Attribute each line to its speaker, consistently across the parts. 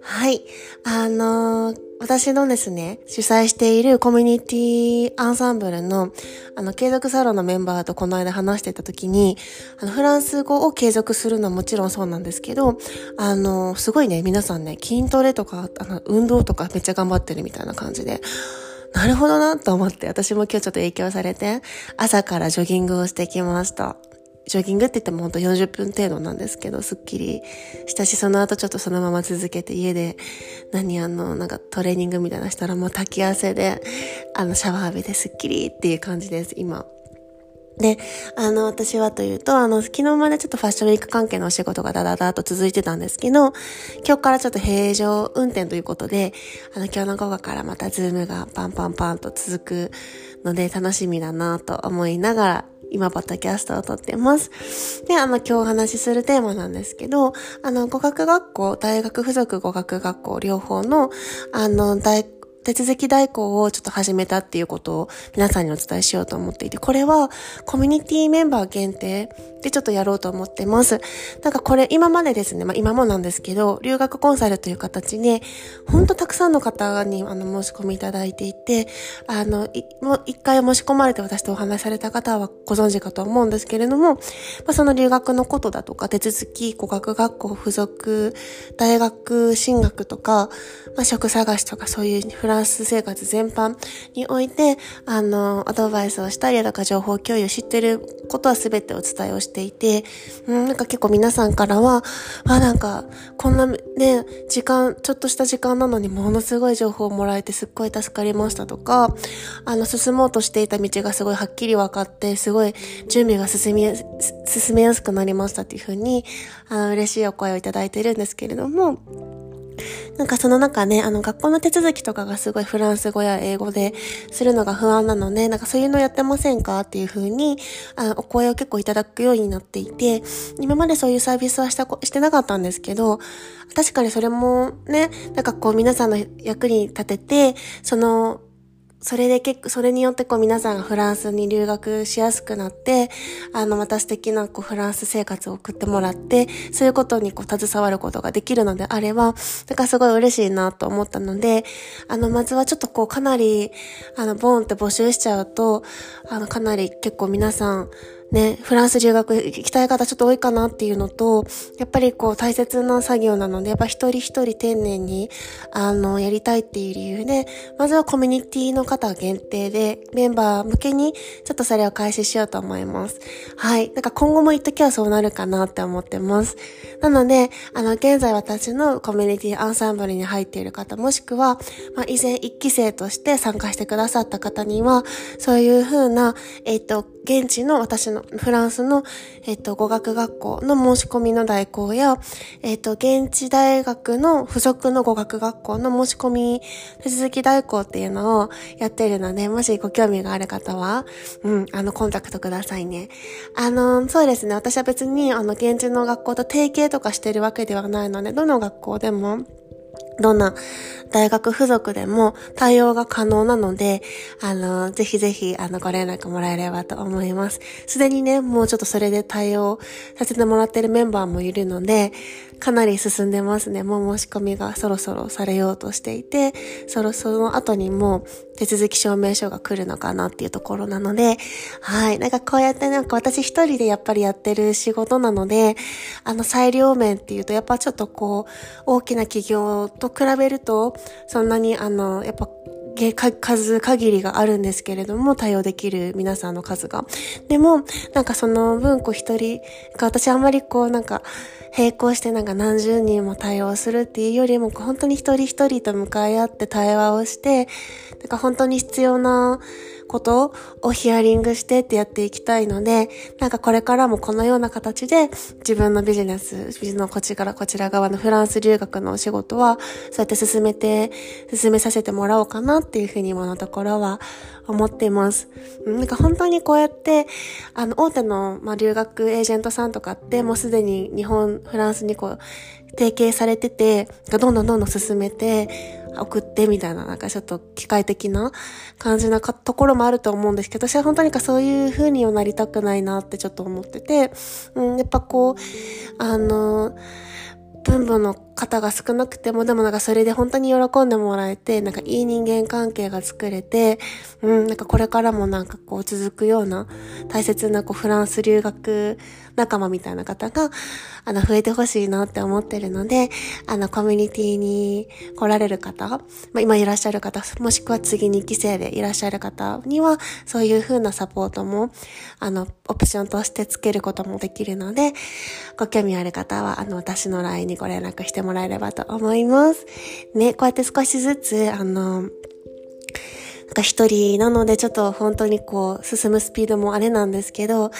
Speaker 1: はい。あのー、私のですね、主催しているコミュニティアンサンブルの、あの、継続サロンのメンバーとこの間話してた時に、あの、フランス語を継続するのはもちろんそうなんですけど、あの、すごいね、皆さんね、筋トレとか、あの、運動とかめっちゃ頑張ってるみたいな感じで、なるほどなと思って、私も今日ちょっと影響されて、朝からジョギングをしてきました。ジョギングって言ってもほんと40分程度なんですけど、すっきりしたし、その後ちょっとそのまま続けて家で、何あの、なんかトレーニングみたいなしたらもう炊き汗で、あの、シャワー浴びてすっきりっていう感じです、今。で、あの、私はというと、あの、昨日までちょっとファッションウィーク関係のお仕事がダダダと続いてたんですけど、今日からちょっと平常運転ということで、あの、今日の午後からまた Zoom がパンパンパンと続くので楽しみだなと思いながら、今、ポッドキャストを録ってます。で、あの、今日お話しするテーマなんですけど、あの、語学学校、大学附属語学学校両方の、あの、お手続き代行をちょっと始めたっていうことを皆さんにお伝えしようと思っていて、これはコミュニティメンバー限定でちょっとやろうと思ってます。なんかこれ今までですね、まあ今もなんですけど、留学コンサルという形で、ほんとたくさんの方にあの申し込みいただいていて、あの、もう一回申し込まれて私とお話しされた方はご存知かと思うんですけれども、まあその留学のことだとか、手続き、語学学校、付属、大学進学とか、まあ職探しとかそういうフラランス生活全般において、あの、アドバイスをしたりとか情報共有知ってることは全てお伝えをしていて、うん、なんか結構皆さんからは、あ、なんか、こんなね、時間、ちょっとした時間なのにものすごい情報をもらえてすっごい助かりましたとか、あの、進もうとしていた道がすごいはっきり分かって、すごい準備が進み、進めやすくなりましたっていうふうに、あの、嬉しいお声をいただいてるんですけれども、なんかその中ね、あの学校の手続きとかがすごいフランス語や英語でするのが不安なので、なんかそういうのやってませんかっていう風に、あ、お声を結構いただくようになっていて、今までそういうサービスはしたしてなかったんですけど、確かにそれもね、なんかこう皆さんの役に立てて、その、それで結構、それによってこう皆さんがフランスに留学しやすくなって、あの、また素敵なこうフランス生活を送ってもらって、そういうことにこう携わることができるのであれば、なんかすごい嬉しいなと思ったので、あの、まずはちょっとこうかなり、あの、ボーンって募集しちゃうと、あの、かなり結構皆さん、ね、フランス留学行きたい方ちょっと多いかなっていうのと、やっぱりこう大切な作業なので、やっぱ一人一人丁寧に、あの、やりたいっていう理由で、まずはコミュニティの方限定で、メンバー向けに、ちょっとそれを開始しようと思います。はい。なんか今後も一時はそうなるかなって思ってます。なので、あの、現在私のコミュニティアンサンブルに入っている方、もしくは、まあ、以前一期生として参加してくださった方には、そういうふうな、えっ、ー、と、現地の私のフランスの、えっと、語学学校の申し込みの代行や、えっと、現地大学の付属の語学学校の申し込み手続き代行っていうのをやってるので、もしご興味がある方は、うん、あの、コンタクトくださいね。あの、そうですね。私は別に、あの、現地の学校と提携とかしてるわけではないので、どの学校でも、どんな大学付属でも対応が可能なので、あの、ぜひぜひ、あの、ご連絡もらえればと思います。すでにね、もうちょっとそれで対応させてもらってるメンバーもいるので、かなり進んでますね。もう申し込みがそろそろされようとしていて、そろその後にも手続き証明書が来るのかなっていうところなので、はい。なんかこうやってなんか私一人でやっぱりやってる仕事なので、あの裁量面っていうとやっぱちょっとこう、大きな企業と比べると、そんなにあの、やっぱ数限りがあるんですけれども、対応できる皆さんの数が。でも、なんかその分、こう一人、私あんまりこうなんか、並行してなんか何十人も対応するっていうよりも、本当に一人一人と向かい合って対話をして、なんか本当に必要なことをヒアリングしてってやっていきたいので、なんかこれからもこのような形で自分のビジネス、ビジネスのこっちからこちら側のフランス留学のお仕事は、そうやって進めて、進めさせてもらおうかなっていうふうに今のところは思っています。なんか本当にこうやって、あの、大手の、まあ、留学エージェントさんとかって、もうすでに日本、フランスにこう、提携されてて、どんどんどんどん進めて、送ってみたいな、なんかちょっと機械的な感じなところもあると思うんですけど、私は本当にかそういう風にはなりたくないなってちょっと思ってて、うん、やっぱこう、あの、分母の方が少なくても、でもなんかそれで本当に喜んでもらえて、なんかいい人間関係が作れて、うん、なんかこれからもなんかこう続くような大切なこうフランス留学仲間みたいな方が、あの、増えてほしいなって思ってるので、あの、コミュニティに来られる方、まあ、今いらっしゃる方、もしくは次2期生でいらっしゃる方には、そういう風なサポートも、あの、オプションとしてつけることもできるので、ご興味ある方は、あの、私の LINE にご連絡してもらえればと思います。ね、こうやって少しずつ、あの、なんか一人なのでちょっと本当にこう進むスピードもあれなんですけど、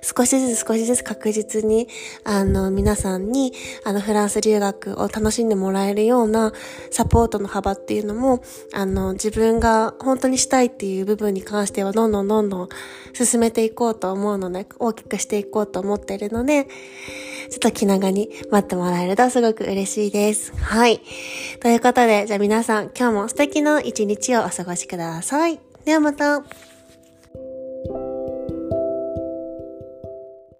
Speaker 1: 少しずつ少しずつ確実に、あの、皆さんに、あの、フランス留学を楽しんでもらえるようなサポートの幅っていうのも、あの、自分が本当にしたいっていう部分に関してはどんどんどんどん進めていこうと思うので、大きくしていこうと思っているので、ちょっと気長に待ってもらえるとすごく嬉しいです。はい。ということで、じゃあ皆さん、今日も素敵な一日をお過ごしください。ではまた。